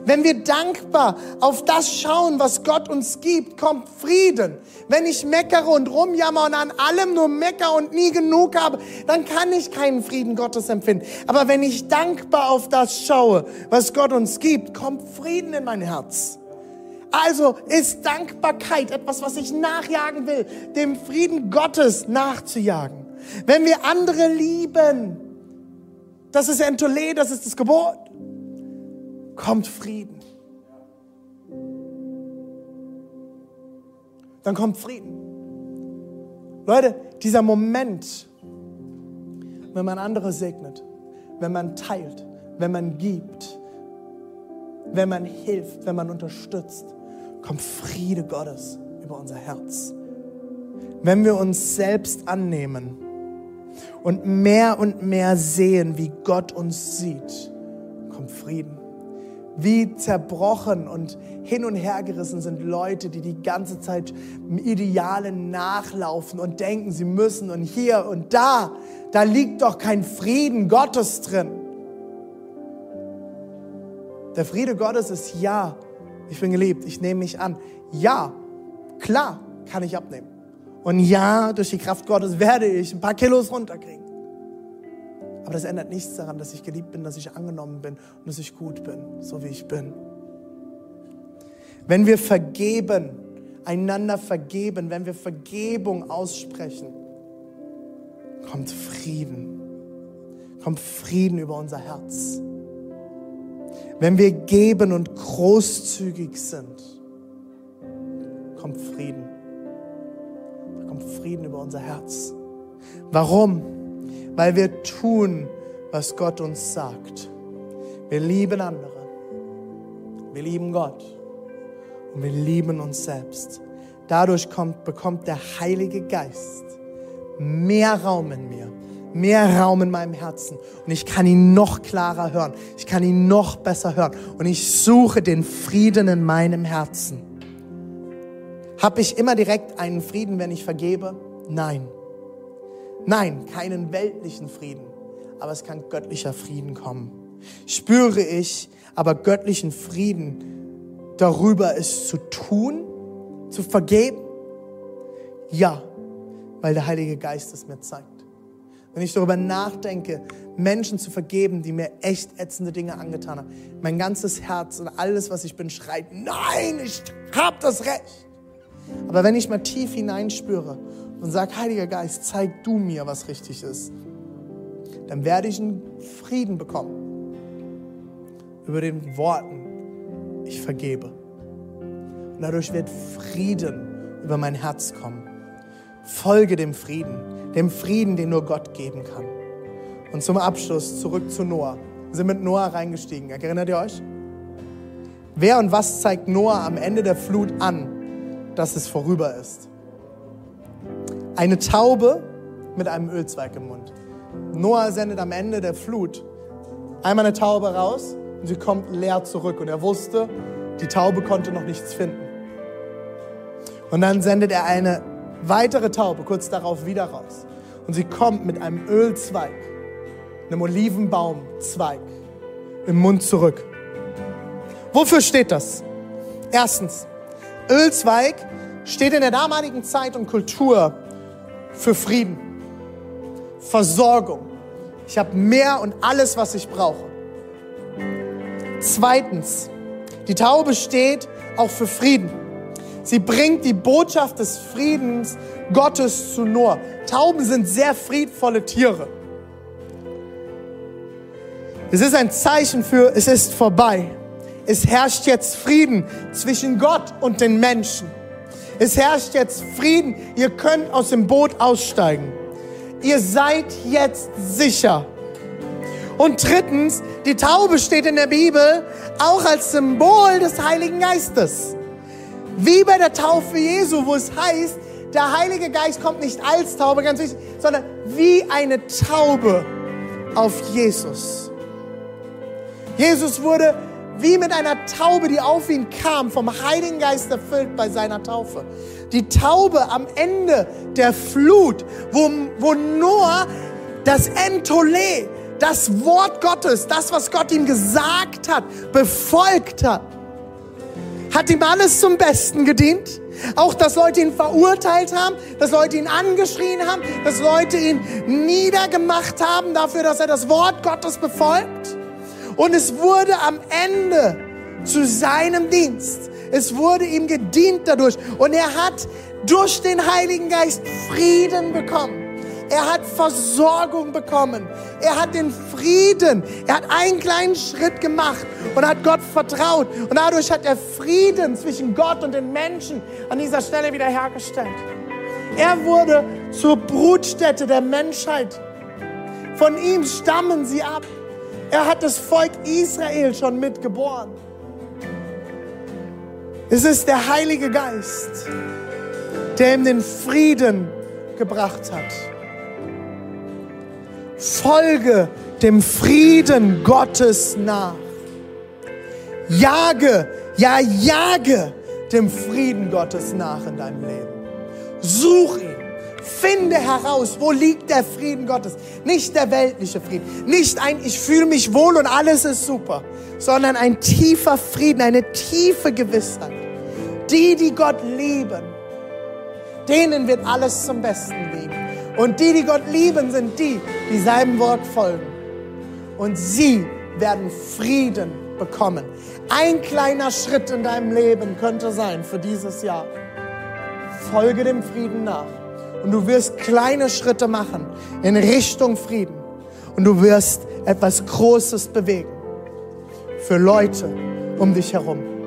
B: Wenn wir dankbar auf das schauen, was Gott uns gibt, kommt Frieden. Wenn ich meckere und rumjammer und an allem nur mecker und nie genug habe, dann kann ich keinen Frieden Gottes empfinden. Aber wenn ich dankbar auf das schaue, was Gott uns gibt, kommt Frieden in mein Herz. Also ist Dankbarkeit etwas, was ich nachjagen will, dem Frieden Gottes nachzujagen. Wenn wir andere lieben, das ist Entole, das ist das Gebot kommt Frieden. Dann kommt Frieden. Leute, dieser Moment, wenn man andere segnet, wenn man teilt, wenn man gibt, wenn man hilft, wenn man unterstützt, kommt Friede Gottes über unser Herz. Wenn wir uns selbst annehmen und mehr und mehr sehen, wie Gott uns sieht, kommt Frieden wie zerbrochen und hin und her gerissen sind Leute, die die ganze Zeit Idealen nachlaufen und denken, sie müssen und hier und da, da liegt doch kein Frieden Gottes drin. Der Friede Gottes ist ja, ich bin geliebt, ich nehme mich an. Ja, klar kann ich abnehmen. Und ja, durch die Kraft Gottes werde ich ein paar Kilos runterkriegen. Aber das ändert nichts daran, dass ich geliebt bin, dass ich angenommen bin und dass ich gut bin, so wie ich bin. Wenn wir vergeben, einander vergeben, wenn wir Vergebung aussprechen, kommt Frieden. Kommt Frieden über unser Herz. Wenn wir geben und großzügig sind, kommt Frieden. Da kommt Frieden über unser Herz. Warum? Weil wir tun, was Gott uns sagt. Wir lieben andere. Wir lieben Gott. Und wir lieben uns selbst. Dadurch kommt, bekommt der Heilige Geist mehr Raum in mir, mehr Raum in meinem Herzen. Und ich kann ihn noch klarer hören. Ich kann ihn noch besser hören. Und ich suche den Frieden in meinem Herzen. Habe ich immer direkt einen Frieden, wenn ich vergebe? Nein. Nein, keinen weltlichen Frieden. Aber es kann göttlicher Frieden kommen. Spüre ich aber göttlichen Frieden darüber, es zu tun, zu vergeben? Ja, weil der Heilige Geist es mir zeigt. Wenn ich darüber nachdenke, Menschen zu vergeben, die mir echt ätzende Dinge angetan haben, mein ganzes Herz und alles, was ich bin, schreit, nein, ich habe das Recht. Aber wenn ich mal tief hineinspüre und sage, Heiliger Geist, zeig du mir, was richtig ist, dann werde ich einen Frieden bekommen über den Worten, ich vergebe. Und dadurch wird Frieden über mein Herz kommen. Folge dem Frieden, dem Frieden, den nur Gott geben kann. Und zum Abschluss zurück zu Noah. Wir sind mit Noah reingestiegen. Erinnert ihr euch? Wer und was zeigt Noah am Ende der Flut an, dass es vorüber ist? Eine Taube mit einem Ölzweig im Mund. Noah sendet am Ende der Flut einmal eine Taube raus und sie kommt leer zurück. Und er wusste, die Taube konnte noch nichts finden. Und dann sendet er eine weitere Taube kurz darauf wieder raus. Und sie kommt mit einem Ölzweig, einem Olivenbaumzweig im Mund zurück. Wofür steht das? Erstens, Ölzweig steht in der damaligen Zeit und Kultur für Frieden, Versorgung. Ich habe mehr und alles, was ich brauche. Zweitens, die Taube steht auch für Frieden. Sie bringt die Botschaft des Friedens Gottes zu Noah. Tauben sind sehr friedvolle Tiere. Es ist ein Zeichen für, es ist vorbei. Es herrscht jetzt Frieden zwischen Gott und den Menschen. Es herrscht jetzt Frieden. Ihr könnt aus dem Boot aussteigen. Ihr seid jetzt sicher. Und drittens, die Taube steht in der Bibel auch als Symbol des Heiligen Geistes. Wie bei der Taufe Jesu, wo es heißt, der Heilige Geist kommt nicht als Taube, ganz wichtig, sondern wie eine Taube auf Jesus. Jesus wurde wie mit einer Taube, die auf ihn kam, vom Heiligen Geist erfüllt bei seiner Taufe. Die Taube am Ende der Flut, wo, wo Noah das Entole, das Wort Gottes, das, was Gott ihm gesagt hat, befolgt hat hat ihm alles zum Besten gedient. Auch, dass Leute ihn verurteilt haben, dass Leute ihn angeschrien haben, dass Leute ihn niedergemacht haben dafür, dass er das Wort Gottes befolgt. Und es wurde am Ende zu seinem Dienst. Es wurde ihm gedient dadurch. Und er hat durch den Heiligen Geist Frieden bekommen. Er hat Versorgung bekommen. Er hat den Frieden. Er hat einen kleinen Schritt gemacht und hat Gott vertraut. Und dadurch hat er Frieden zwischen Gott und den Menschen an dieser Stelle wiederhergestellt. Er wurde zur Brutstätte der Menschheit. Von ihm stammen sie ab. Er hat das Volk Israel schon mitgeboren. Es ist der Heilige Geist, der ihm den Frieden gebracht hat. Folge dem Frieden Gottes nach. Jage, ja, jage dem Frieden Gottes nach in deinem Leben. Such ihn. Finde heraus, wo liegt der Frieden Gottes. Nicht der weltliche Frieden. Nicht ein, ich fühle mich wohl und alles ist super. Sondern ein tiefer Frieden, eine tiefe Gewissheit. Die, die Gott lieben, denen wird alles zum Besten liegen. Und die, die Gott lieben, sind die, die seinem Wort folgen. und sie werden Frieden bekommen. Ein kleiner Schritt in deinem Leben könnte sein für dieses Jahr. Folge dem Frieden nach. Und du wirst kleine Schritte machen in Richtung Frieden. Und du wirst etwas Großes bewegen für Leute um dich herum.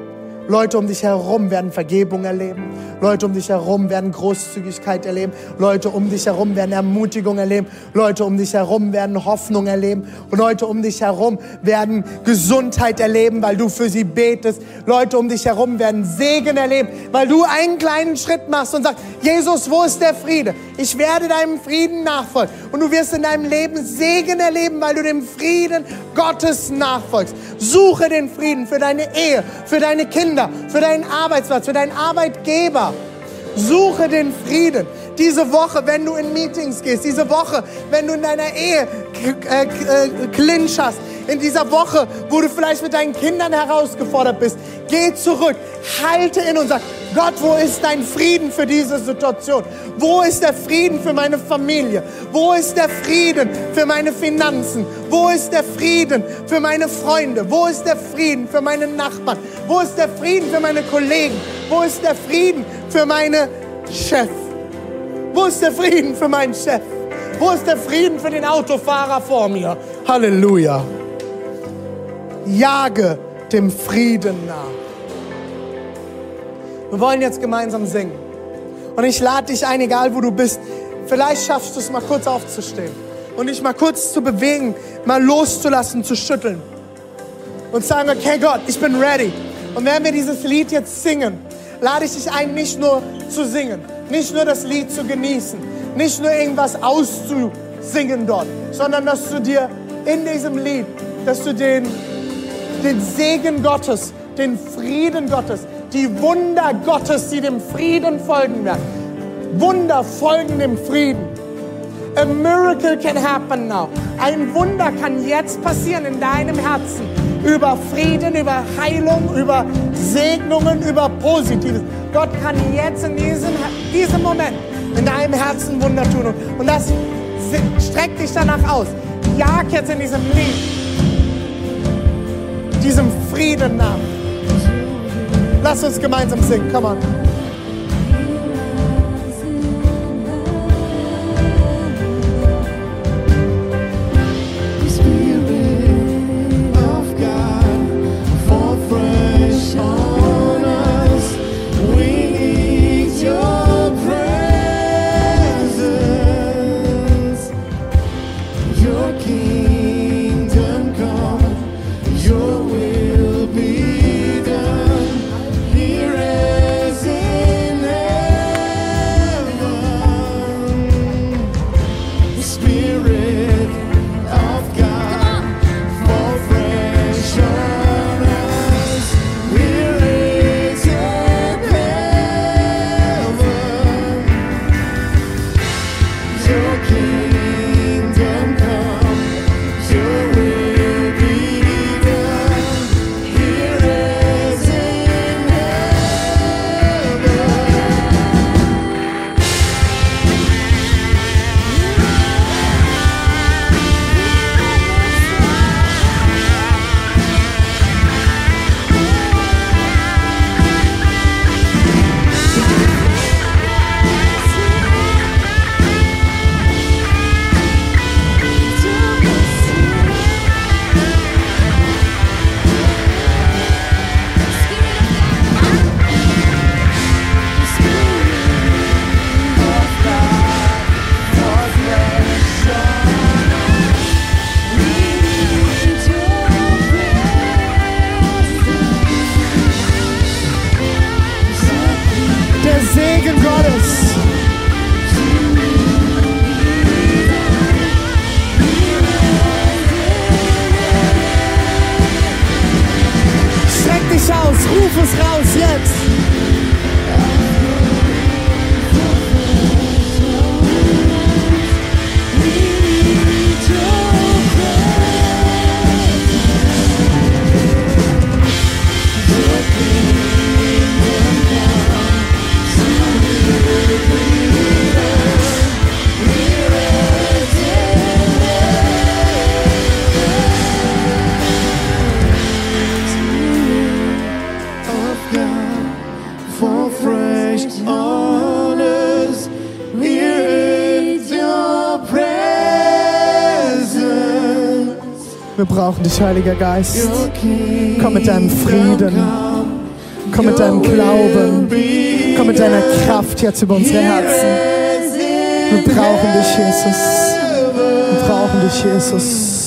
B: Leute um dich herum werden Vergebung erleben. Leute um dich herum werden Großzügigkeit erleben. Leute um dich herum werden Ermutigung erleben. Leute um dich herum werden Hoffnung erleben. Und Leute um dich herum werden Gesundheit erleben, weil du für sie betest. Leute um dich herum werden Segen erleben, weil du einen kleinen Schritt machst und sagst, Jesus, wo ist der Friede? Ich werde deinem Frieden nachfolgen. Und du wirst in deinem Leben Segen erleben, weil du dem Frieden Gottes nachfolgst. Suche den Frieden für deine Ehe, für deine Kinder, für deinen Arbeitsplatz, für deinen Arbeitgeber. Suche den Frieden. Diese Woche, wenn du in Meetings gehst, diese Woche, wenn du in deiner Ehe äh, äh, Clinch hast, in dieser Woche, wo du vielleicht mit deinen Kindern herausgefordert bist, geh zurück, halte in und sag, Gott, wo ist dein Frieden für diese Situation? Wo ist der Frieden für meine Familie? Wo ist der Frieden für meine Finanzen? Wo ist der Frieden für meine Freunde? Wo ist der Frieden für meine Nachbarn? Wo ist der Frieden für meine Kollegen? Wo ist der Frieden für meine Chef? Wo ist der Frieden für meinen Chef? Wo ist der Frieden für den Autofahrer vor mir? Halleluja. Jage dem Frieden nach. Wir wollen jetzt gemeinsam singen. Und ich lade dich ein, egal wo du bist, vielleicht schaffst du es mal kurz aufzustehen und dich mal kurz zu bewegen, mal loszulassen, zu schütteln und sagen, okay Gott, ich bin ready. Und wenn wir dieses Lied jetzt singen, lade ich dich ein, nicht nur zu singen, nicht nur das Lied zu genießen, nicht nur irgendwas auszusingen dort, sondern dass du dir in diesem Lied, dass du den, den Segen Gottes, den Frieden Gottes, die Wunder Gottes, die dem Frieden folgen werden. Wunder folgen dem Frieden. A miracle can happen now. Ein Wunder kann jetzt passieren in deinem Herzen. Über Frieden, über Heilung, über Segnungen, über Positives. Gott kann jetzt in diesem, diesem Moment in deinem Herzen Wunder tun. Und das streckt dich danach aus. Jag jetzt in diesem Lied, diesem Frieden nach. Lass uns gemeinsam singen. Come on. Brauchen dich, Heiliger Geist. Komm mit deinem Frieden. Komm mit deinem Glauben.
C: be
B: Komm mit deiner. Kraft jetzt über unsere Herzen. Wir brauchen dich, Jesus. Wir brauchen dich, Jesus.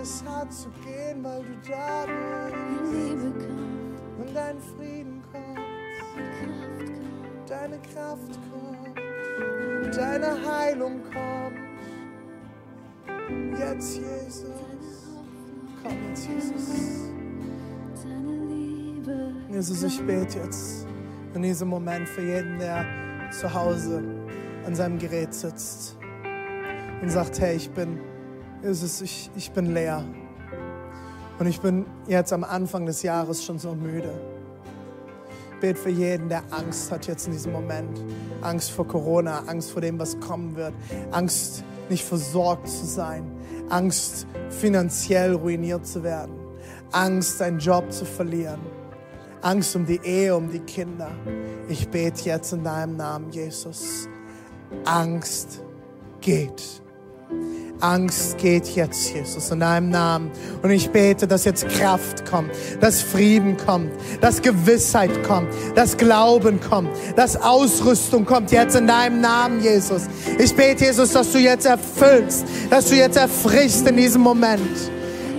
B: Alles hat zu gehen, weil du da bist.
D: Liebe kommt,
B: Und dein Frieden kommt,
D: Kraft kommt.
B: deine Kraft kommt, deine Heilung kommt. Jetzt, Jesus. Komm jetzt, Jesus.
D: Deine Liebe
B: Jesus, ich bete jetzt in diesem Moment für jeden, der zu Hause an seinem Gerät sitzt und sagt, hey, ich bin, Jesus, ich, ich bin leer. Und ich bin jetzt am Anfang des Jahres schon so müde. Bete für jeden, der Angst hat jetzt in diesem Moment. Angst vor Corona, Angst vor dem, was kommen wird. Angst, nicht versorgt zu sein. Angst, finanziell ruiniert zu werden. Angst, seinen Job zu verlieren. Angst um die Ehe, um die Kinder. Ich bete jetzt in deinem Namen, Jesus. Angst geht. Angst geht jetzt, Jesus, in deinem Namen. Und ich bete, dass jetzt Kraft kommt, dass Frieden kommt, dass Gewissheit kommt, dass Glauben kommt, dass Ausrüstung kommt jetzt in deinem Namen, Jesus. Ich bete, Jesus, dass du jetzt erfüllst, dass du jetzt erfrischst in diesem Moment.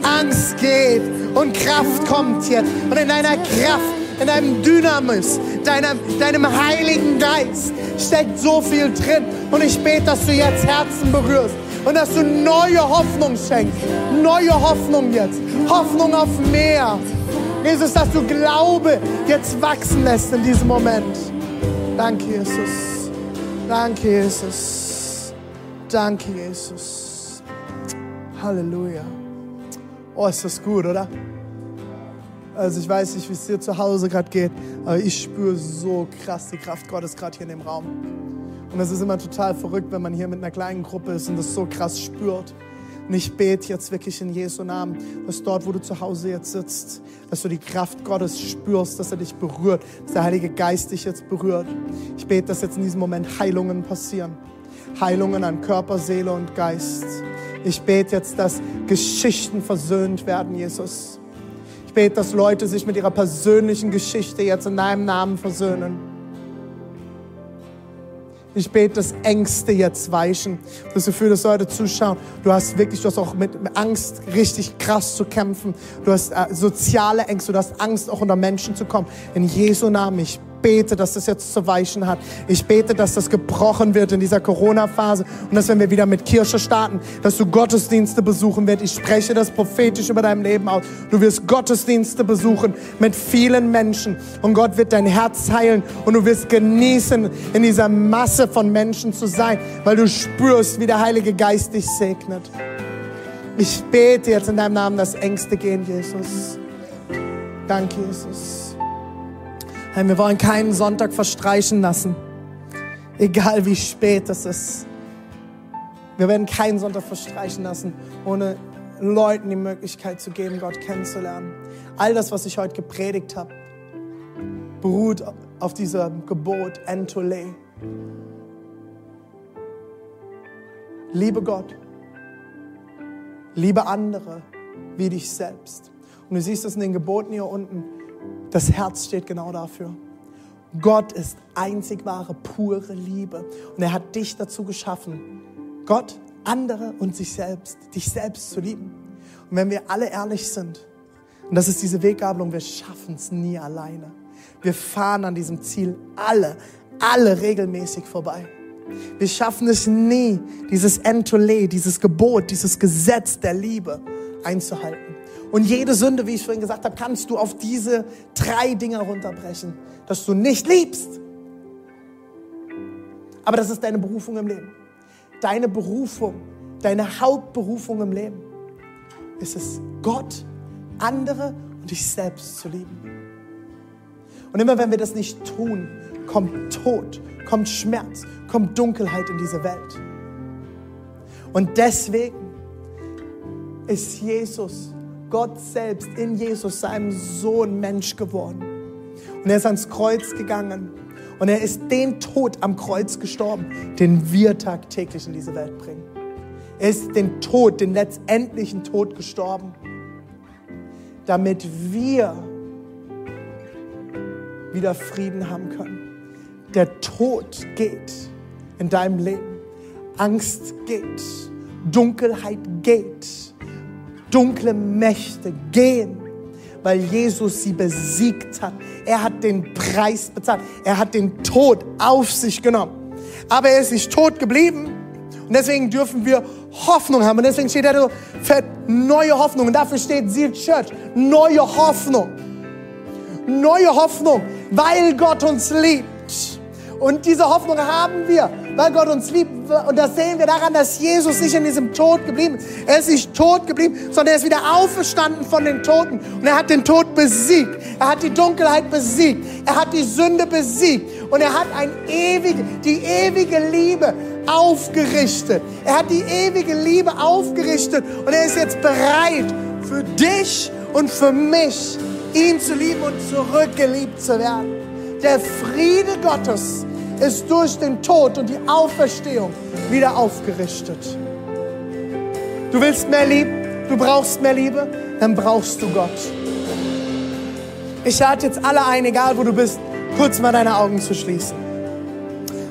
B: Angst geht und Kraft kommt jetzt. Und in deiner Kraft, in deinem Dynamis, deinem, deinem Heiligen Geist steckt so viel drin. Und ich bete, dass du jetzt Herzen berührst und dass du neue Hoffnung schenkst. Neue Hoffnung jetzt. Hoffnung auf mehr. Jesus, dass du Glaube jetzt wachsen lässt in diesem Moment. Danke, Jesus. Danke, Jesus. Danke, Jesus. Halleluja. Oh, ist das gut, oder? Also ich weiß nicht, wie es dir zu Hause gerade geht, aber ich spüre so krass die Kraft Gottes gerade hier in dem Raum. Und es ist immer total verrückt, wenn man hier mit einer kleinen Gruppe ist und das so krass spürt. Und ich bete jetzt wirklich in Jesu Namen, dass dort, wo du zu Hause jetzt sitzt, dass du die Kraft Gottes spürst, dass er dich berührt, dass der Heilige Geist dich jetzt berührt. Ich bete, dass jetzt in diesem Moment Heilungen passieren. Heilungen an Körper, Seele und Geist. Ich bete jetzt, dass Geschichten versöhnt werden, Jesus. Ich bete, dass Leute sich mit ihrer persönlichen Geschichte jetzt in deinem Namen versöhnen. Ich bete, dass Ängste jetzt weichen. Das Gefühl, dass Leute zuschauen. Du hast wirklich, du hast auch mit Angst richtig krass zu kämpfen. Du hast äh, soziale Ängste, du hast Angst, auch unter Menschen zu kommen. In Jesu Namen, ich bete, dass das jetzt zu weichen hat. Ich bete, dass das gebrochen wird in dieser Corona-Phase und dass, wenn wir wieder mit Kirche starten, dass du Gottesdienste besuchen wirst. Ich spreche das prophetisch über dein Leben aus. Du wirst Gottesdienste besuchen mit vielen Menschen und Gott wird dein Herz heilen und du wirst genießen, in dieser Masse von Menschen zu sein, weil du spürst, wie der Heilige Geist dich segnet. Ich bete jetzt in deinem Namen, dass Ängste gehen, Jesus. Danke, Jesus. Herr, wir wollen keinen Sonntag verstreichen lassen, egal wie spät es ist. Wir werden keinen Sonntag verstreichen lassen, ohne Leuten die Möglichkeit zu geben, Gott kennenzulernen. All das, was ich heute gepredigt habe, beruht auf diesem Gebot Entole. Liebe Gott, liebe andere wie dich selbst. Und du siehst es in den Geboten hier unten. Das Herz steht genau dafür. Gott ist einzig wahre, pure Liebe. Und er hat dich dazu geschaffen, Gott, andere und sich selbst, dich selbst zu lieben. Und wenn wir alle ehrlich sind, und das ist diese Weggabelung, wir schaffen es nie alleine. Wir fahren an diesem Ziel alle, alle regelmäßig vorbei. Wir schaffen es nie, dieses Entole, dieses Gebot, dieses Gesetz der Liebe einzuhalten. Und jede Sünde, wie ich vorhin gesagt habe, kannst du auf diese drei Dinge runterbrechen. Dass du nicht liebst. Aber das ist deine Berufung im Leben. Deine Berufung, deine Hauptberufung im Leben ist es, Gott, andere und dich selbst zu lieben. Und immer wenn wir das nicht tun, kommt Tod, kommt Schmerz, kommt Dunkelheit in diese Welt. Und deswegen ist Jesus, Gott selbst in Jesus, seinem Sohn Mensch geworden. Und er ist ans Kreuz gegangen. Und er ist den Tod am Kreuz gestorben, den wir tagtäglich in diese Welt bringen. Er ist den Tod, den letztendlichen Tod gestorben, damit wir wieder Frieden haben können. Der Tod geht in deinem Leben. Angst geht. Dunkelheit geht. Dunkle Mächte gehen, weil Jesus sie besiegt hat. Er hat den Preis bezahlt. Er hat den Tod auf sich genommen. Aber er ist nicht tot geblieben. Und deswegen dürfen wir Hoffnung haben. Und deswegen steht er so fett, neue Hoffnung. Und dafür steht Seal Church, neue Hoffnung. Neue Hoffnung, weil Gott uns liebt. Und diese Hoffnung haben wir, weil Gott uns liebt. Und das sehen wir daran, dass Jesus nicht in diesem Tod geblieben ist. Er ist nicht tot geblieben, sondern er ist wieder auferstanden von den Toten. Und er hat den Tod besiegt. Er hat die Dunkelheit besiegt. Er hat die Sünde besiegt. Und er hat ein ewige, die ewige Liebe aufgerichtet. Er hat die ewige Liebe aufgerichtet. Und er ist jetzt bereit, für dich und für mich, ihn zu lieben und zurückgeliebt zu werden. Der Friede Gottes ist durch den Tod und die Auferstehung wieder aufgerichtet. Du willst mehr Liebe, du brauchst mehr Liebe, dann brauchst du Gott. Ich lade jetzt alle ein, egal wo du bist, kurz mal deine Augen zu schließen.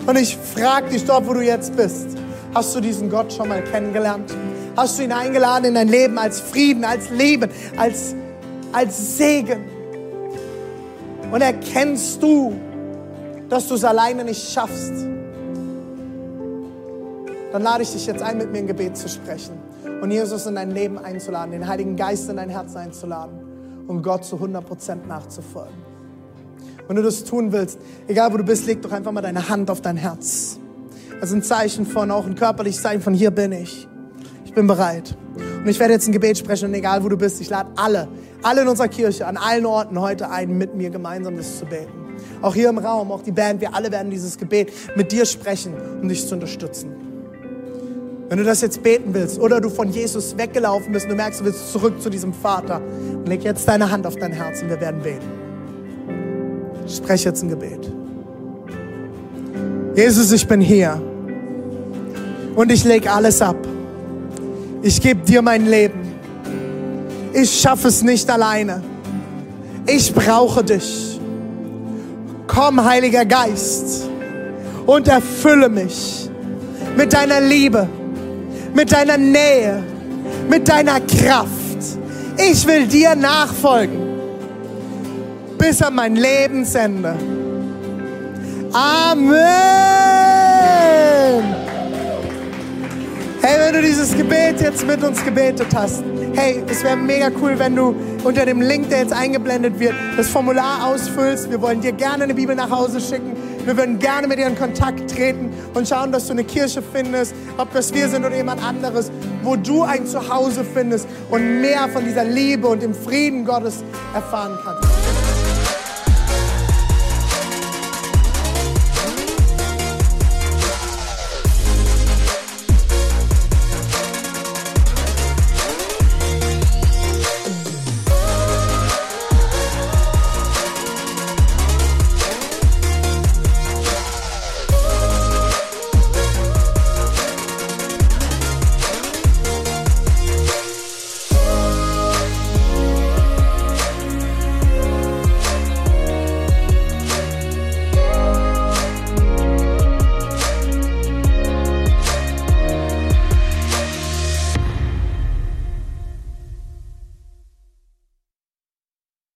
B: Und ich frage dich dort, wo du jetzt bist, hast du diesen Gott schon mal kennengelernt? Hast du ihn eingeladen in dein Leben als Frieden, als Leben, als, als Segen? Und erkennst du, dass du es alleine nicht schaffst, dann lade ich dich jetzt ein, mit mir ein Gebet zu sprechen und Jesus in dein Leben einzuladen, den Heiligen Geist in dein Herz einzuladen und Gott zu 100% nachzufolgen. Wenn du das tun willst, egal wo du bist, leg doch einfach mal deine Hand auf dein Herz. Das ist ein Zeichen von, auch ein körperliches Zeichen von, hier bin ich. Ich bin bereit. Und ich werde jetzt ein Gebet sprechen und egal wo du bist, ich lade alle, alle in unserer Kirche, an allen Orten heute ein, mit mir gemeinsam das zu beten. Auch hier im Raum, auch die Band, wir alle werden dieses Gebet mit dir sprechen, um dich zu unterstützen. Wenn du das jetzt beten willst oder du von Jesus weggelaufen bist und du merkst, du willst zurück zu diesem Vater, leg jetzt deine Hand auf dein Herz und wir werden beten. Spreche jetzt ein Gebet. Jesus, ich bin hier und ich leg alles ab. Ich gebe dir mein Leben. Ich schaffe es nicht alleine. Ich brauche dich. Komm, Heiliger Geist, und erfülle mich mit deiner Liebe, mit deiner Nähe, mit deiner Kraft. Ich will dir nachfolgen bis an mein Lebensende. Amen. Hey, wenn du dieses Gebet jetzt mit uns gebetet hast, hey, es wäre mega cool, wenn du unter dem Link, der jetzt eingeblendet wird, das Formular ausfüllst. Wir wollen dir gerne eine Bibel nach Hause schicken. Wir würden gerne mit dir in Kontakt treten und schauen, dass du eine Kirche findest, ob das wir sind oder jemand anderes, wo du ein Zuhause findest und mehr von dieser Liebe und dem Frieden Gottes erfahren kannst.